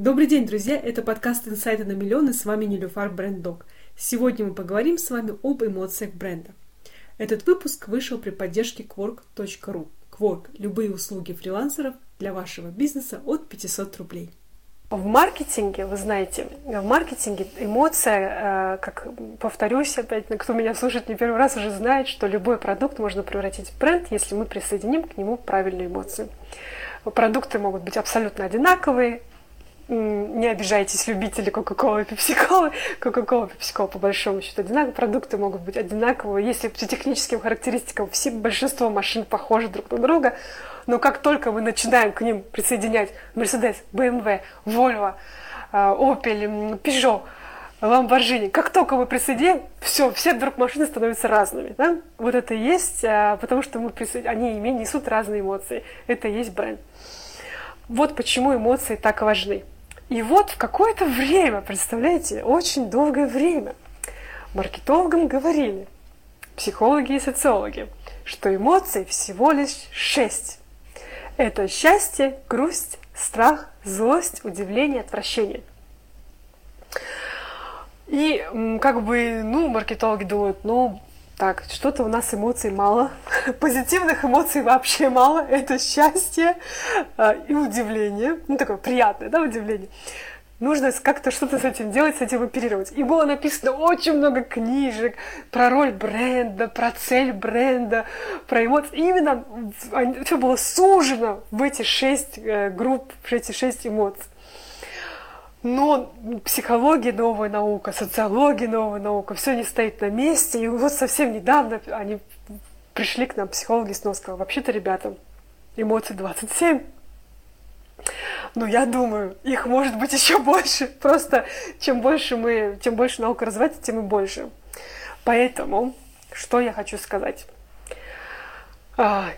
Добрый день, друзья! Это подкаст «Инсайты на миллион» и с вами Нилюфар Бренддог. Сегодня мы поговорим с вами об эмоциях бренда. Этот выпуск вышел при поддержке Quark.ru. Quark – любые услуги фрилансеров для вашего бизнеса от 500 рублей. В маркетинге, вы знаете, в маркетинге эмоция, э, как повторюсь опять, кто меня слушает не первый раз, уже знает, что любой продукт можно превратить в бренд, если мы присоединим к нему правильную эмоцию. Продукты могут быть абсолютно одинаковые, не обижайтесь, любители Кока-Колы и Пепси-Колы. Кока-Кола и Пепси-Кола по большому счету одинаковые. Продукты могут быть одинаковые. Если по техническим характеристикам все, большинство машин похожи друг на друга, но как только мы начинаем к ним присоединять Mercedes, BMW, Volvo, э, Opel, Peugeot, Lamborghini, как только мы присоединим, все, все вдруг машины становятся разными. Да? Вот это и есть, э, потому что мы присоед... они несут разные эмоции. Это и есть бренд. Вот почему эмоции так важны. И вот в какое-то время, представляете, очень долгое время, маркетологам говорили, психологи и социологи, что эмоций всего лишь шесть. Это счастье, грусть, страх, злость, удивление, отвращение. И как бы, ну, маркетологи думают, ну, так, что-то у нас эмоций мало. Позитивных эмоций вообще мало. Это счастье э, и удивление. Ну, такое приятное, да, удивление нужно как-то что-то с этим делать, с этим оперировать. И было написано очень много книжек про роль бренда, про цель бренда, про эмоции. И именно все было сужено в эти шесть э, групп, в эти шесть эмоций. Но психология новая наука, социология новая наука, все не стоит на месте. И вот совсем недавно они пришли к нам, психологи, снова сказали, вообще-то, ребята, эмоции 27. Ну, я думаю, их может быть еще больше. Просто чем больше мы, чем больше наука развивается, тем и больше. Поэтому, что я хочу сказать? А,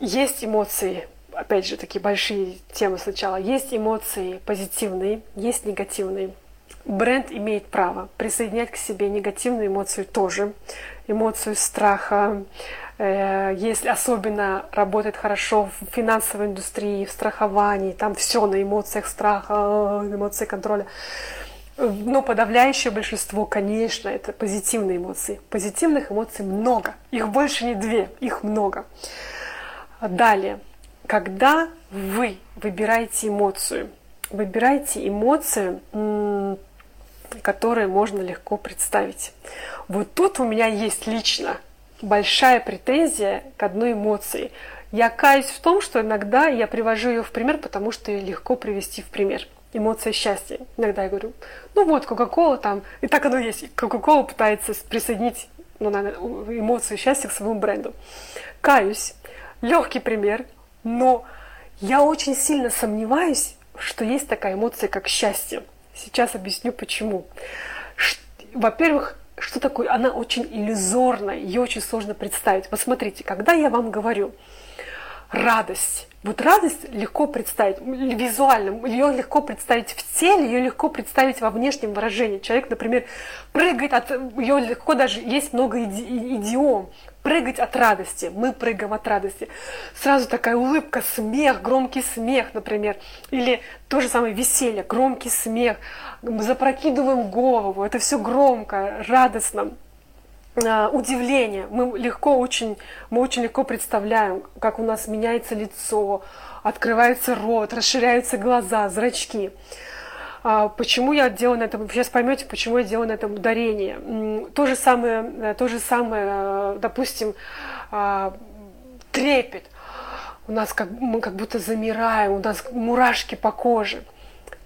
есть эмоции, опять же, такие большие темы сначала. Есть эмоции позитивные, есть негативные. Бренд имеет право присоединять к себе негативную эмоцию тоже. Эмоцию страха, Э, если особенно работает хорошо в финансовой индустрии, в страховании, там все на эмоциях страха, эмоции контроля. Но подавляющее большинство, конечно, это позитивные эмоции. Позитивных эмоций много. Их больше не две, их много. Далее, когда вы выбираете эмоцию, выбирайте эмоцию, которую можно легко представить. Вот тут у меня есть лично большая претензия к одной эмоции. Я каюсь в том, что иногда я привожу ее в пример, потому что ее легко привести в пример. Эмоция счастья. Иногда я говорю, ну вот, Кока-Кола там, и так оно есть. Кока-Кола пытается присоединить ну, эмоцию счастья к своему бренду. Каюсь. Легкий пример, но я очень сильно сомневаюсь, что есть такая эмоция, как счастье. Сейчас объясню почему. Во-первых, что такое? Она очень иллюзорная, ее очень сложно представить. Посмотрите, когда я вам говорю радость, вот радость легко представить визуально, ее легко представить в теле, ее легко представить во внешнем выражении. Человек, например, прыгает от, ее легко даже, есть много иди, идиом, прыгать от радости, мы прыгаем от радости. Сразу такая улыбка, смех, громкий смех, например, или то же самое веселье, громкий смех, запрокидываем голову, это все громко, радостно. А, удивление. Мы легко очень, мы очень легко представляем, как у нас меняется лицо, открывается рот, расширяются глаза, зрачки. А, почему я делаю на этом, сейчас поймете, почему я делаю на этом ударение. То же самое, э, то же самое, э, допустим, а, трепет. У нас как, мы как будто замираем, у нас мурашки по коже.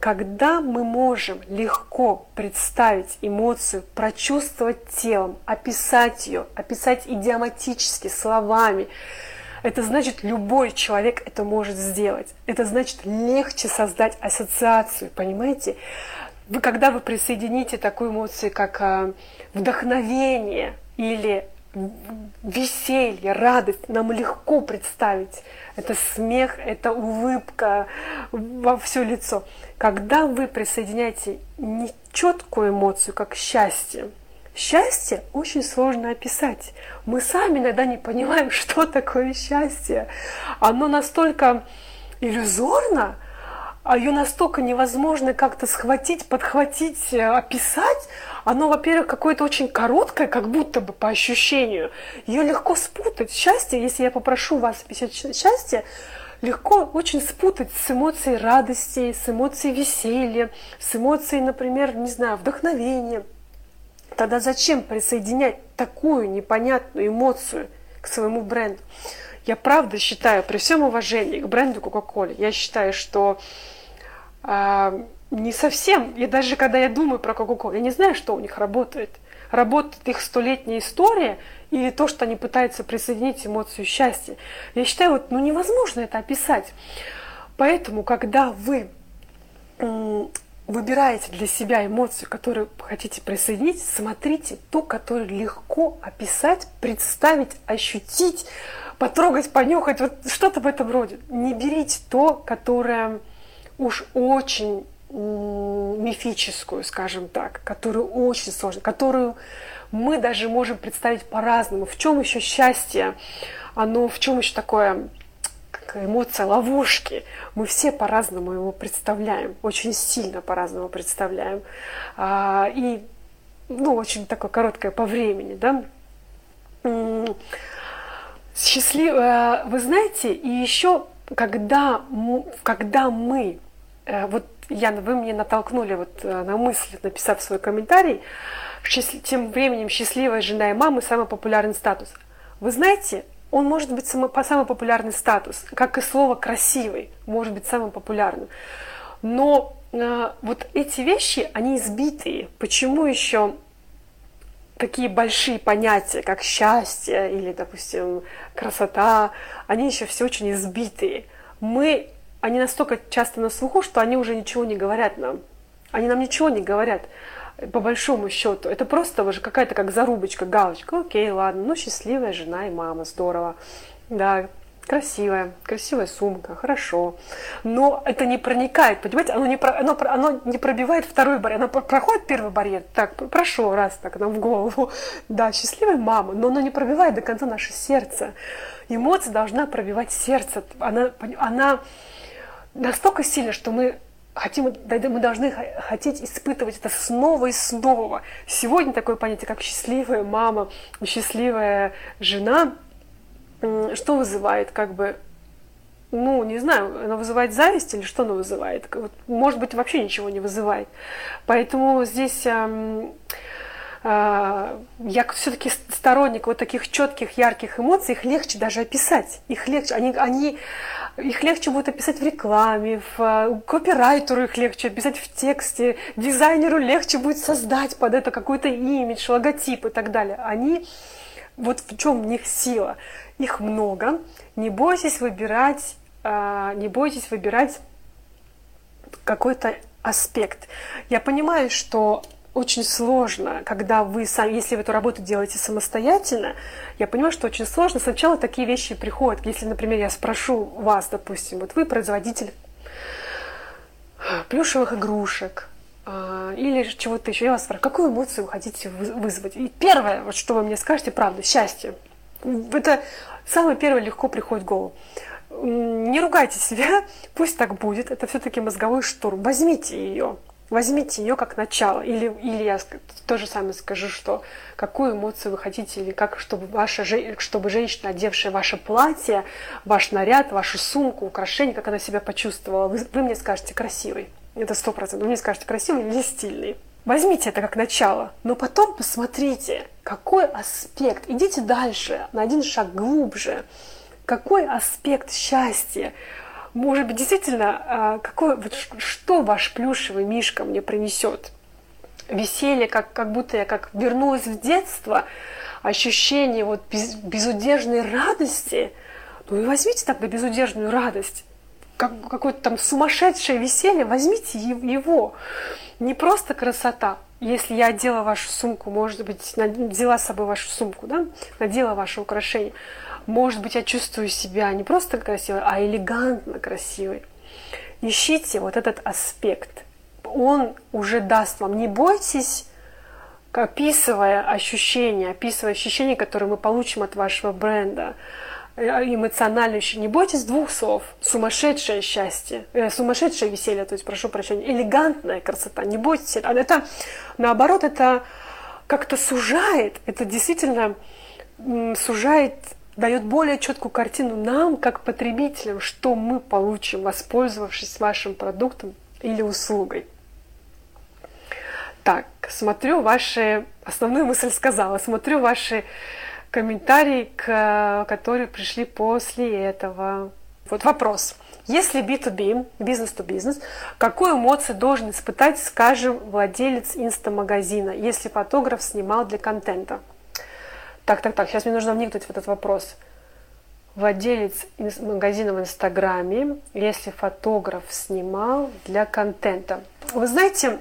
Когда мы можем легко представить эмоцию, прочувствовать телом, описать ее, описать идиоматически, словами, это значит, любой человек это может сделать. Это значит, легче создать ассоциацию, понимаете? Вы, когда вы присоедините такую эмоцию, как э, вдохновение или веселье, радость нам легко представить. Это смех, это улыбка во все лицо. Когда вы присоединяете нечеткую эмоцию, как счастье, счастье очень сложно описать. Мы сами иногда не понимаем, что такое счастье. Оно настолько иллюзорно, а ее настолько невозможно как-то схватить, подхватить, э, описать. Оно, во-первых, какое-то очень короткое, как будто бы по ощущению. Ее легко спутать. Счастье, если я попрошу вас описать счастье, легко очень спутать с эмоцией радости, с эмоцией веселья, с эмоцией, например, не знаю, вдохновения. Тогда зачем присоединять такую непонятную эмоцию к своему бренду? Я правда считаю, при всем уважении к бренду Coca-Cola, я считаю, что э, не совсем, я даже когда я думаю про Coca-Cola, я не знаю, что у них работает. Работает их столетняя история или то, что они пытаются присоединить эмоцию счастья. Я считаю, вот, ну невозможно это описать. Поэтому, когда вы выбираете для себя эмоцию, которую хотите присоединить, смотрите ту, которую легко описать, представить, ощутить, потрогать, понюхать, вот что-то в этом роде. Не берите то, которое уж очень мифическую, скажем так, которую очень сложно, которую мы даже можем представить по-разному. В чем еще счастье? Оно в чем еще такое эмоция ловушки. Мы все по-разному его представляем, очень сильно по-разному представляем. А, и, ну, очень такое короткое по времени, да. Счастливо, вы знаете, и еще, когда, когда мы, э, вот, Яна, вы мне натолкнули вот э, на мысль, написав свой комментарий, тем временем счастливая жена и мама самый популярный статус. Вы знаете, он может быть самый, самый популярный статус, как и слово красивый может быть самым популярным. Но э, вот эти вещи, они избитые. Почему еще такие большие понятия, как счастье или, допустим, красота, они еще все очень избитые. Мы, они настолько часто на слуху, что они уже ничего не говорят нам. Они нам ничего не говорят, по большому счету. Это просто уже какая-то как зарубочка, галочка. Окей, ладно, ну счастливая жена и мама, здорово. Да, красивая, красивая сумка, хорошо. Но это не проникает, понимаете, оно не, про, оно, оно не пробивает второй барьер. Оно проходит первый барьер, так, прошло раз так нам в голову. Да, счастливая мама, но оно не пробивает до конца наше сердце. Эмоция должна пробивать сердце. Она, она настолько сильна, что мы хотим, мы должны хотеть испытывать это снова и снова. Сегодня такое понятие, как счастливая мама, счастливая жена – что вызывает, как бы, ну, не знаю, она вызывает зависть или что она вызывает? Может быть, вообще ничего не вызывает. Поэтому здесь я все-таки сторонник вот таких четких, ярких эмоций, их легче даже описать. Их легче, они, они, их легче будет описать в рекламе, в э, копирайтеру их легче описать в тексте, дизайнеру легче будет создать под это какой-то имидж, логотип и так далее. Они вот в чем в них сила. Их много. Не бойтесь выбирать, а, не бойтесь выбирать какой-то аспект. Я понимаю, что очень сложно, когда вы сами, если вы эту работу делаете самостоятельно, я понимаю, что очень сложно. Сначала такие вещи приходят. Если, например, я спрошу вас, допустим, вот вы производитель плюшевых игрушек, а, или чего-то еще. Я вас спрашиваю, какую эмоцию вы хотите вызвать? И первое, вот что вы мне скажете, правда, счастье. Это самое первое легко приходит в голову. Не ругайте себя, пусть так будет. Это все-таки мозговой штурм. Возьмите ее. Возьмите ее как начало. Или, или я то же самое скажу, что какую эмоцию вы хотите, или как, чтобы, ваша, чтобы женщина, одевшая ваше платье, ваш наряд, вашу сумку, украшение, как она себя почувствовала, вы, вы мне скажете красивый. Это сто процентов. Вы мне скажете, красивый или стильный. Возьмите это как начало, но потом посмотрите, какой аспект. Идите дальше, на один шаг глубже. Какой аспект счастья? Может быть, действительно, а, какой, вот что ваш плюшевый мишка мне принесет? Веселье, как, как будто я как вернулась в детство, ощущение вот без, безудержной радости. Ну и возьмите тогда безудержную радость как, какое-то там сумасшедшее веселье, возьмите его. Не просто красота. Если я одела вашу сумку, может быть, взяла с собой вашу сумку, да, надела ваше украшение, может быть, я чувствую себя не просто красивой, а элегантно красивой. Ищите вот этот аспект. Он уже даст вам. Не бойтесь, описывая ощущения, описывая ощущения, которые мы получим от вашего бренда, э, эмоционально еще. Не бойтесь двух слов. Сумасшедшее счастье, э, сумасшедшее веселье, то есть, прошу прощения, элегантная красота. Не бойтесь. Это, наоборот, это как-то сужает, это действительно сужает, дает более четкую картину нам, как потребителям, что мы получим, воспользовавшись вашим продуктом или услугой. Так, смотрю ваши... Основную мысль сказала. Смотрю ваши комментарии, к, которые пришли после этого. Вот вопрос. Если B2B, бизнес-то-бизнес, какую эмоцию должен испытать, скажем, владелец инстамагазина, если фотограф снимал для контента? Так, так, так, сейчас мне нужно вникнуть в этот вопрос. Владелец магазина в Инстаграме, если фотограф снимал для контента. Вы знаете,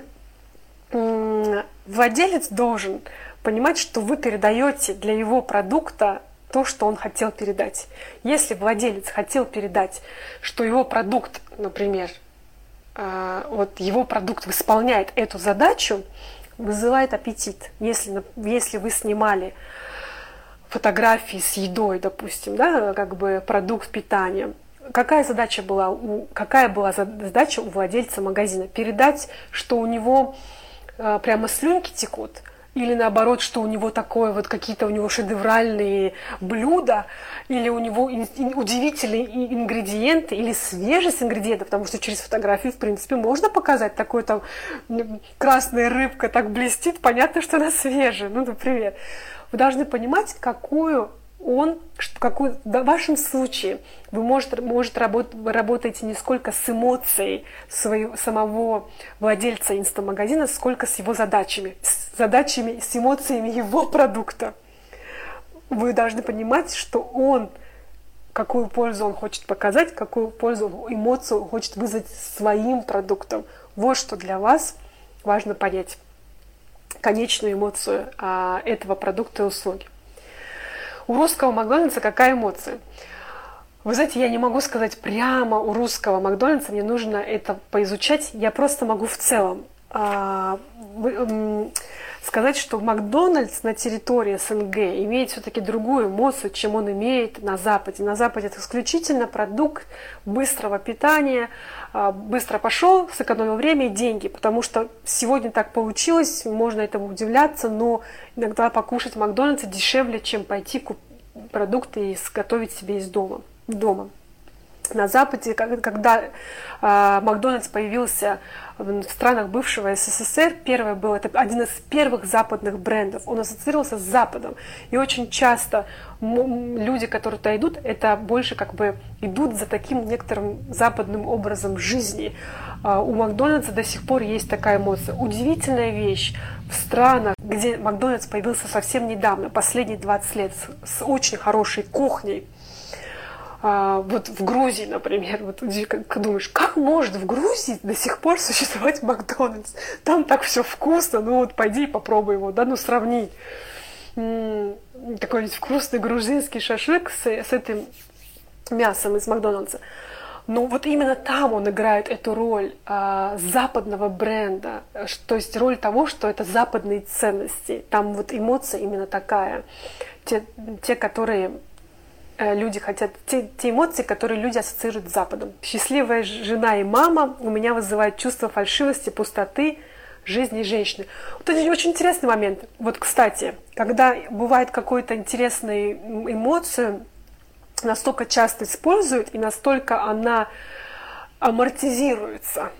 владелец должен понимать, что вы передаете для его продукта то, что он хотел передать. Если владелец хотел передать, что его продукт, например, а, вот его продукт исполняет эту задачу, вызывает аппетит. Если, если вы снимали фотографии с едой, допустим, да, как бы продукт питания, какая задача была у, какая была задача у владельца магазина? Передать, что у него э, прямо слюнки текут – или наоборот, что у него такое вот какие-то у него шедевральные блюда, или у него удивительные ингредиенты, или свежесть ингредиентов, потому что через фотографию, в принципе, можно показать такой там красная рыбка так блестит, понятно, что она свежая, ну, например. Вы должны понимать, какую он, какой, в вашем случае вы может, может работ, вы работаете не сколько с эмоцией своего, самого владельца инстамагазина, сколько с его задачами, с задачами, с эмоциями его продукта. Вы должны понимать, что он, какую пользу он хочет показать, какую пользу, эмоцию хочет вызвать своим продуктом. Вот что для вас важно понять. Конечную эмоцию а, этого продукта и услуги. У русского Макдональдса какая эмоция? Вы знаете, я не могу сказать прямо у русского Макдональдса, мне нужно это поизучать. Я просто могу в целом а, сказать, что Макдональдс на территории СНГ имеет все-таки другую эмоцию, чем он имеет на Западе. На Западе это исключительно продукт быстрого питания, быстро пошел, сэкономил время и деньги, потому что сегодня так получилось, можно этому удивляться, но иногда покушать в Макдональдсе дешевле, чем пойти купить продукты и изготовить себе из дома. дома. На Западе, когда э, Макдональдс появился в странах бывшего СССР, первый был, это один из первых западных брендов, он ассоциировался с Западом. И очень часто люди, которые туда идут, это больше как бы идут за таким некоторым западным образом жизни. Э, у Макдональдса до сих пор есть такая эмоция. Удивительная вещь в странах, где Макдональдс появился совсем недавно, последние 20 лет, с очень хорошей кухней, а, вот в Грузии, например, вот думаешь, как может в Грузии до сих пор существовать Макдональдс? Там так все вкусно, ну вот пойди и попробуй его, да, ну сравни. Такой вкусный грузинский шашлык с, с этим мясом из Макдональдса. Но вот именно там он играет эту роль а, западного бренда, то есть роль того, что это западные ценности. Там вот эмоция именно такая. Те, те которые Э, люди хотят, те, те эмоции, которые люди ассоциируют с Западом. Счастливая жена и мама у меня вызывают чувство фальшивости, пустоты, жизни женщины. Вот это очень интересный момент. Вот, кстати, когда бывает какую-то интересную эмоцию, настолько часто используют и настолько она амортизируется.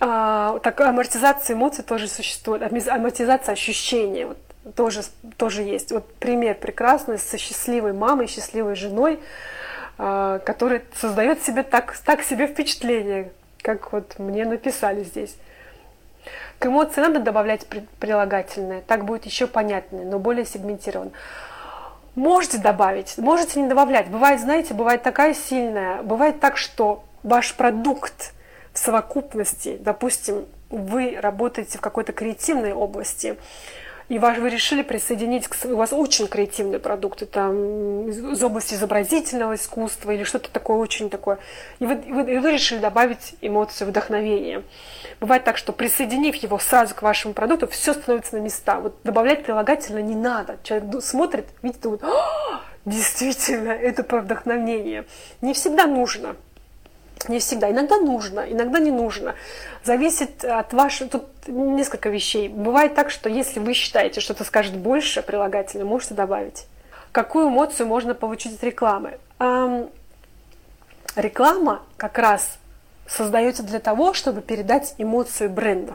А, так амортизация эмоций тоже существует, амортизация ощущений. Вот тоже, тоже есть. Вот пример прекрасный со счастливой мамой, счастливой женой, а, которая создает себе так, так себе впечатление, как вот мне написали здесь. К эмоции надо добавлять прилагательное, так будет еще понятнее, но более сегментированно. Можете добавить, можете не добавлять. Бывает, знаете, бывает такая сильная, бывает так, что ваш продукт в совокупности, допустим, вы работаете в какой-то креативной области, и вы решили присоединить, к, у вас очень креативные продукты, там, из области изобразительного искусства или что-то такое очень такое, и вы, и вы, и вы решили добавить эмоцию вдохновения. Бывает так, что присоединив его сразу к вашему продукту, все становится на места. Вот добавлять прилагательно не надо. Человек смотрит, видит, думает, действительно, это про вдохновение. Не всегда нужно. Не всегда. Иногда нужно, иногда не нужно. Зависит от вашего... Тут несколько вещей. Бывает так, что если вы считаете, что это скажет больше прилагательно, можете добавить. Какую эмоцию можно получить от рекламы? Эм, реклама как раз создается для того, чтобы передать эмоцию бренда.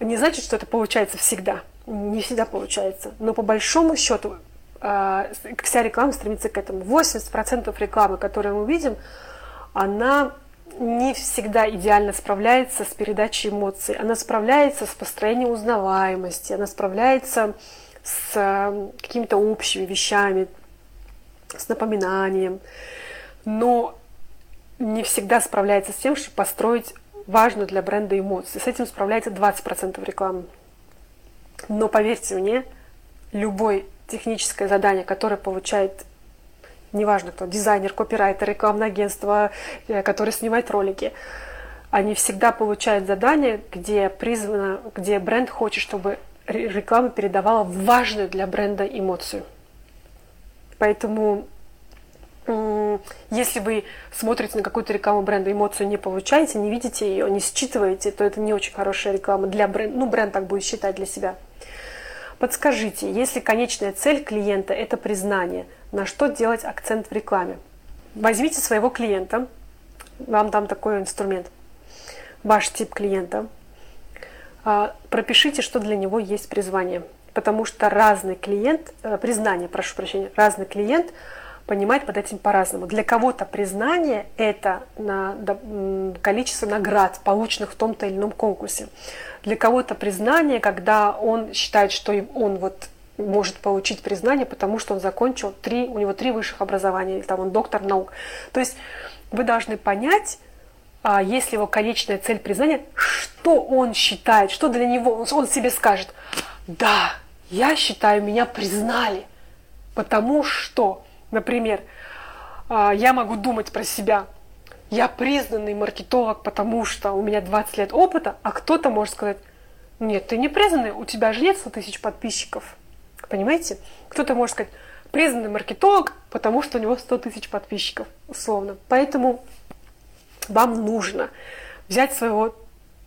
Не значит, что это получается всегда. Не всегда получается. Но по большому счету э, вся реклама стремится к этому. 80% рекламы, которую мы видим, она не всегда идеально справляется с передачей эмоций. Она справляется с построением узнаваемости, она справляется с э, какими-то общими вещами, с напоминанием, но не всегда справляется с тем, чтобы построить важную для бренда эмоцию. С этим справляется 20% рекламы. Но поверьте мне, любое техническое задание, которое получает неважно кто, дизайнер, копирайтер, рекламное агентство, э, который снимает ролики, они всегда получают задание, где призвано, где бренд хочет, чтобы реклама передавала важную для бренда эмоцию. Поэтому если вы смотрите на какую-то рекламу бренда, эмоцию не получаете, не видите ее, не считываете, то это не очень хорошая реклама для бренда. Ну, бренд так будет считать для себя. Подскажите, если конечная цель клиента – это признание, на что делать акцент в рекламе? Возьмите своего клиента, вам дам такой инструмент, ваш тип клиента, а, пропишите, что для него есть призвание, потому что разный клиент, э, признание, прошу прощения, разный клиент понимает под этим по-разному. Для кого-то признание – это на количество наград, полученных в том-то или ином конкурсе. Для кого-то признание, когда он считает, что он вот может получить признание, потому что он закончил три, у него три высших образования, или там он доктор наук. То есть вы должны понять, а, если его конечная цель признания, что он считает, что для него, он себе скажет, да, я считаю, меня признали, потому что, например, а, я могу думать про себя, я признанный маркетолог, потому что у меня 20 лет опыта, а кто-то может сказать, нет, ты не признанный, у тебя же нет 100 тысяч подписчиков. Понимаете? Кто-то может сказать, признанный маркетолог, потому что у него 100 тысяч подписчиков, условно. Поэтому вам нужно взять своего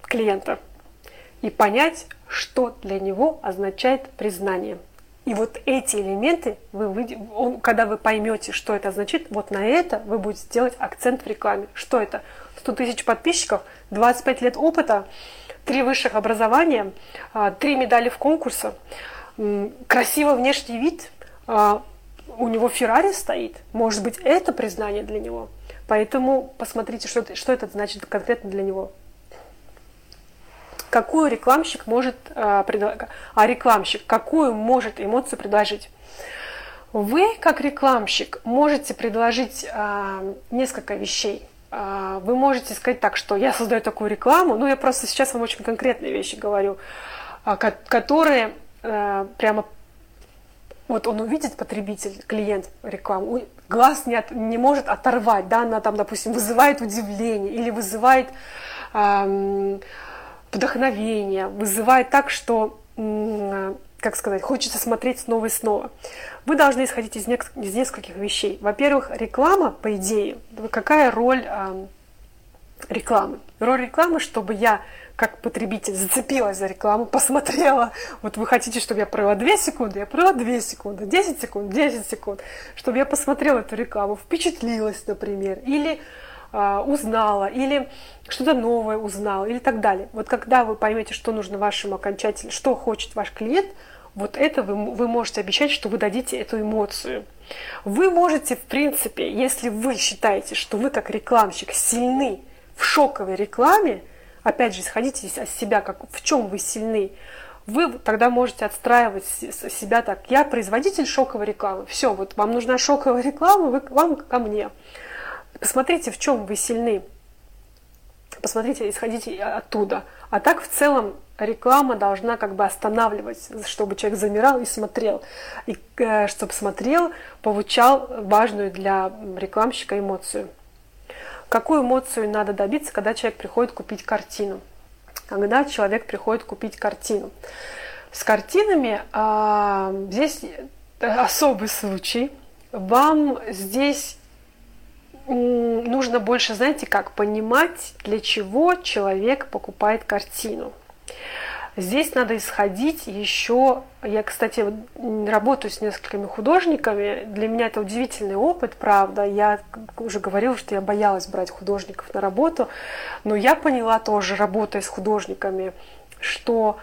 клиента и понять, что для него означает признание – и вот эти элементы, вы, он, когда вы поймете, что это означает, вот на это вы будете делать акцент в рекламе. Что это? 100 тысяч подписчиков, 25 лет опыта, три высших образования, а, три медали в конкурсе, красивый внешний вид, а, у него Феррари стоит. Может быть, это признание для него. Поэтому посмотрите, что, что это значит конкретно для него какую рекламщик может а, а рекламщик какую может эмоцию предложить. Вы, как рекламщик, можете предложить а, несколько вещей. А, вы можете сказать так, что я создаю такую рекламу, ну я просто сейчас вам очень конкретные вещи говорю, а, которые прямо вот он увидит потребитель, клиент рекламу, глаз не, от, не может оторвать, да, она там, допустим, вызывает удивление или вызывает эм, вдохновение, вызывает так, что, как сказать, хочется смотреть снова и снова. Вы должны исходить из, нек- из нескольких вещей. Во-первых, реклама, по идее, какая роль э, рекламы? Роль рекламы, чтобы я как потребитель зацепилась за рекламу, посмотрела, вот вы хотите, чтобы я провела 2 секунды, я провела 2 секунды, 10 секунд, 10 секунд, чтобы я посмотрела эту рекламу, впечатлилась, например, или узнала, или что-то новое узнала, или так далее. Вот когда вы поймете, что нужно вашему окончателю, что хочет ваш клиент, вот это вы, вы можете обещать, что вы дадите эту эмоцию. Вы можете, в принципе, если вы считаете, что вы как рекламщик сильны в шоковой рекламе, опять же, исходите из себя, как, в чем вы сильны, вы тогда можете отстраивать себя так. Я производитель шоковой рекламы. Все, вот вам нужна шоковая реклама, вы, вам ко мне. Посмотрите, в чем вы сильны. Посмотрите, исходите оттуда. А так в целом реклама должна как бы останавливать, чтобы человек замирал и смотрел. И э, чтобы смотрел, получал важную для рекламщика эмоцию. Какую эмоцию надо добиться, когда человек приходит купить картину? Когда человек приходит купить картину. С картинами а, здесь особый случай – вам здесь нужно больше, знаете, как понимать, для чего человек покупает картину. Здесь надо исходить еще... Я, кстати, работаю с несколькими художниками. Для меня это удивительный опыт, правда. Я уже говорила, что я боялась брать художников на работу. Но я поняла тоже, работая с художниками, что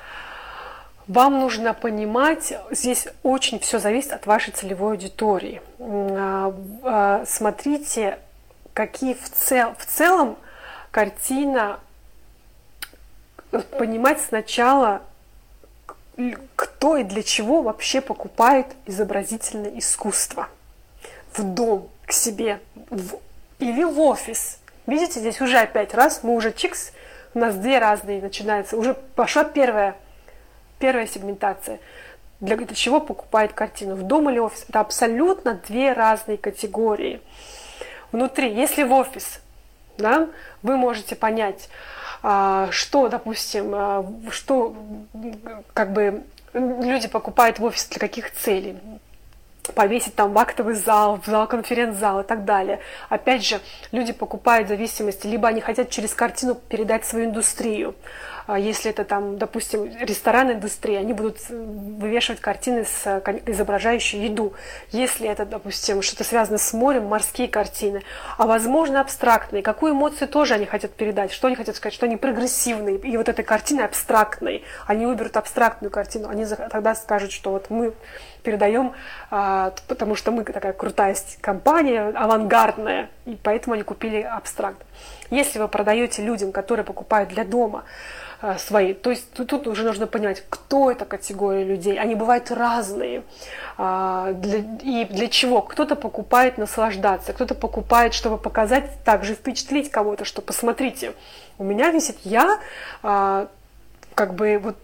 вам нужно понимать, здесь очень все зависит от вашей целевой аудитории. А, а, смотрите, какие в, цел, в целом картина понимать сначала, кто и для чего вообще покупает изобразительное искусство в дом, к себе в, или в офис. Видите, здесь уже опять раз, мы уже чикс, у нас две разные начинается, уже пошла первая, первая сегментация. Для, для чего покупает картину, в дом или офис. Это абсолютно две разные категории. Внутри, если в офис, да, вы можете понять, а, что, допустим, а, что как бы люди покупают в офис для каких целей. Повесить там в актовый зал, в зал конференц-зал и так далее. Опять же, люди покупают в зависимости, либо они хотят через картину передать свою индустрию, если это там, допустим, ресторанная индустрия, они будут э, вывешивать картины, с, э, изображающие еду. Если это, допустим, что-то связано с морем, морские картины, а возможно абстрактные, какую эмоцию тоже они хотят передать, что они хотят сказать, что они прогрессивные, и вот этой картины абстрактной, они выберут абстрактную картину, они тогда скажут, что вот мы передаем, а, потому что мы такая крутая компания, авангардная, и поэтому они купили абстракт. Если вы продаете людям, которые покупают для дома, а, свои. То есть тут, уже нужно понимать, кто эта категория людей. Они бывают разные. А, и для чего? Кто-то покупает наслаждаться, кто-то покупает, чтобы показать, также впечатлить кого-то, что посмотрите, у меня висит я, как бы вот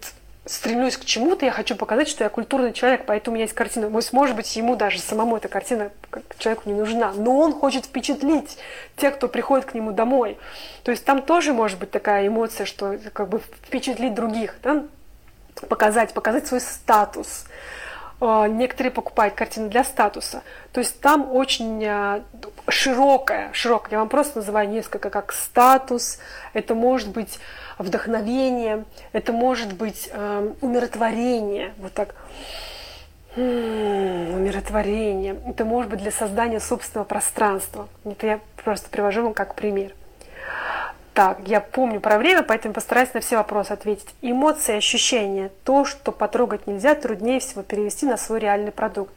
стремлюсь к чему-то, я хочу показать, что я культурный человек, поэтому у меня есть картина. Может быть, ему даже самому эта картина человеку не нужна, но он хочет впечатлить тех, кто приходит к нему домой. То есть там тоже может быть такая эмоция, что как бы впечатлить других, да? показать, показать свой статус. А, некоторые покупают картины для статуса. То есть там очень а, широкая, широкая, я вам просто называю несколько как статус, это может быть вдохновение, это может быть э, умиротворение, вот так, умиротворение, это может быть для создания собственного пространства. Это я просто привожу вам как пример. Так, я помню про время, поэтому постараюсь на все вопросы ответить. Эмоции, ощущения, то, что потрогать нельзя, труднее всего перевести на свой реальный продукт.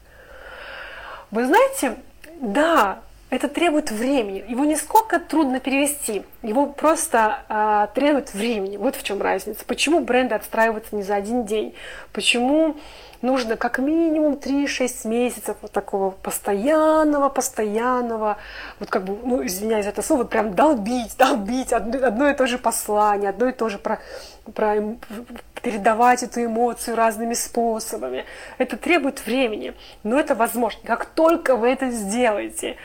Вы знаете, да, это требует времени. Его не сколько трудно перевести, его просто э, требует времени. Вот в чем разница. Почему бренды отстраиваются не за один день? Почему нужно как минимум 3-6 месяцев вот такого постоянного, постоянного, вот как бы, ну, извиняюсь за это слово, прям долбить, долбить одно, одно и то же послание, одно и то же про, про передавать эту эмоцию разными способами. Это требует времени, но это возможно. Как только вы это сделаете,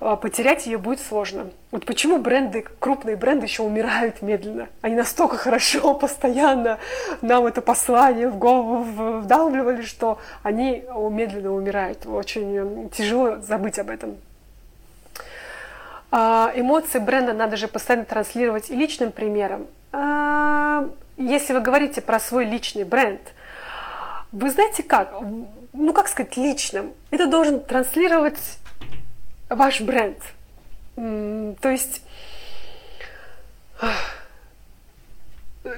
а, потерять ее будет сложно. Вот почему бренды, крупные бренды еще умирают медленно. Они настолько хорошо, постоянно нам это послание в голову вдалбливали, что они медленно умирают. Очень тяжело забыть об этом. А, эмоции бренда надо же постоянно транслировать и личным примером. А, если вы говорите про свой личный бренд, вы знаете как? Ну, как сказать, личным. Это должен транслировать ваш бренд. То есть,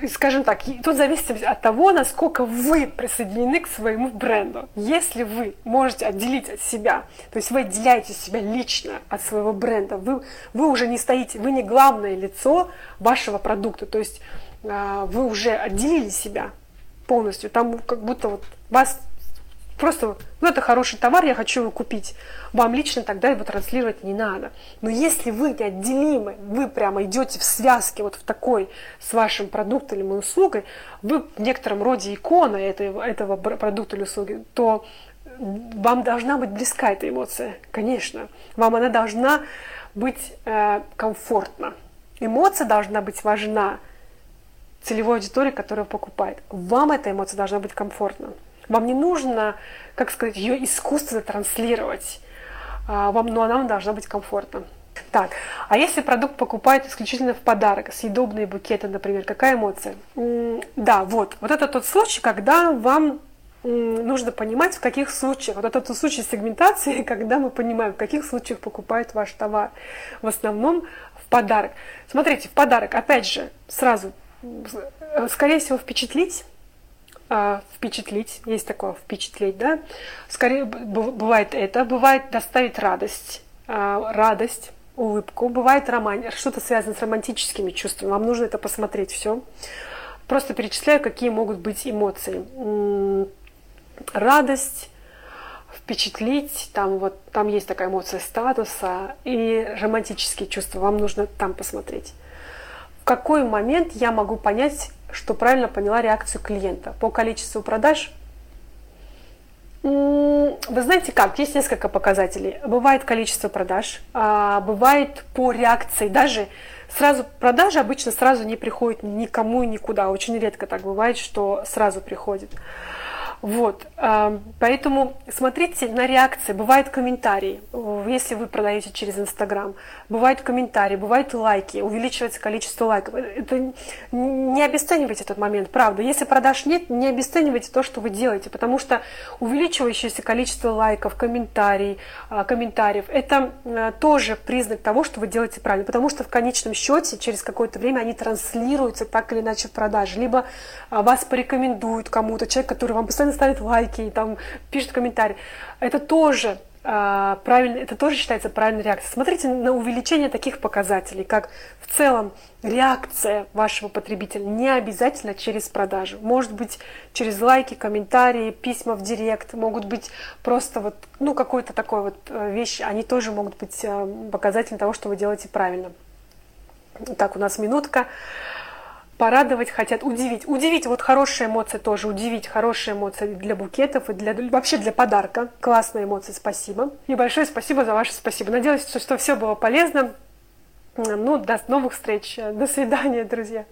скажем так, тут зависит от того, насколько вы присоединены к своему бренду. Если вы можете отделить от себя, то есть вы отделяете себя лично от своего бренда, вы, вы уже не стоите, вы не главное лицо вашего продукта, то есть а, вы уже отделили себя полностью, там как будто вот вас Просто, ну это хороший товар, я хочу его купить. Вам лично тогда его транслировать не надо. Но если вы неотделимы, вы прямо идете в связке вот в такой с вашим продуктом или услугой, вы в некотором роде икона этого, этого продукта или услуги, то вам должна быть близка эта эмоция, конечно. Вам она должна быть э, комфортна. Эмоция должна быть важна целевой аудитории, которая покупает. Вам эта эмоция должна быть комфортна. Вам не нужно, как сказать, ее искусственно транслировать. а, вам, но она вам должна быть комфортна. Так, а если продукт покупают исключительно в подарок, съедобные букеты, например, какая эмоция? Да, вот, вот это тот случай, когда вам нужно понимать, в каких случаях, вот это тот случай сегментации, когда мы понимаем, в каких случаях покупают ваш товар. В основном в подарок. Смотрите, в подарок, опять же, сразу, скорее всего, впечатлить, впечатлить, есть такое впечатлить, да, скорее бывает это, бывает доставить радость, а, радость, улыбку, бывает роман, что-то связано с романтическими чувствами, вам нужно это посмотреть все. Просто перечисляю, какие могут быть эмоции. Радость, впечатлить, там вот там есть такая эмоция статуса и романтические чувства, вам нужно там посмотреть. Какой момент я могу понять, что правильно поняла реакцию клиента? По количеству продаж вы знаете как, есть несколько показателей. Бывает количество продаж, а бывает по реакции. Даже сразу продажи обычно сразу не приходят никому и никуда. Очень редко так бывает, что сразу приходит. Вот, поэтому смотрите на реакции. Бывают комментарии, если вы продаете через Инстаграм. Бывают комментарии, бывают лайки, увеличивается количество лайков. Это не обесценивайте этот момент, правда. Если продаж нет, не обесценивайте то, что вы делаете, потому что увеличивающееся количество лайков, комментариев, а, комментариев, это а, тоже признак того, что вы делаете правильно, потому что в конечном счете через какое-то время они транслируются так или иначе в продаже. Либо а, вас порекомендуют кому-то, человек, который вам постоянно ставит лайки и там пишет комментарии. Это тоже а, правильно, это тоже считается правильной реакцией. Смотрите на увеличение таких показателей, как в целом реакция вашего потребителя, не обязательно через продажу. Может быть через лайки, комментарии, письма в директ, могут быть просто вот, ну, какой-то такой вот э, вещь, они тоже могут быть э, показателем того, что вы делаете правильно. Так, у нас минутка порадовать хотят, удивить. Удивить, вот хорошая эмоция тоже, удивить, хорошая эмоция для букетов и для, вообще для подарка. Классная эмоция, спасибо. И большое спасибо за ваше спасибо. Надеюсь, что, что все было полезно. Ну, до новых встреч. До свидания, друзья.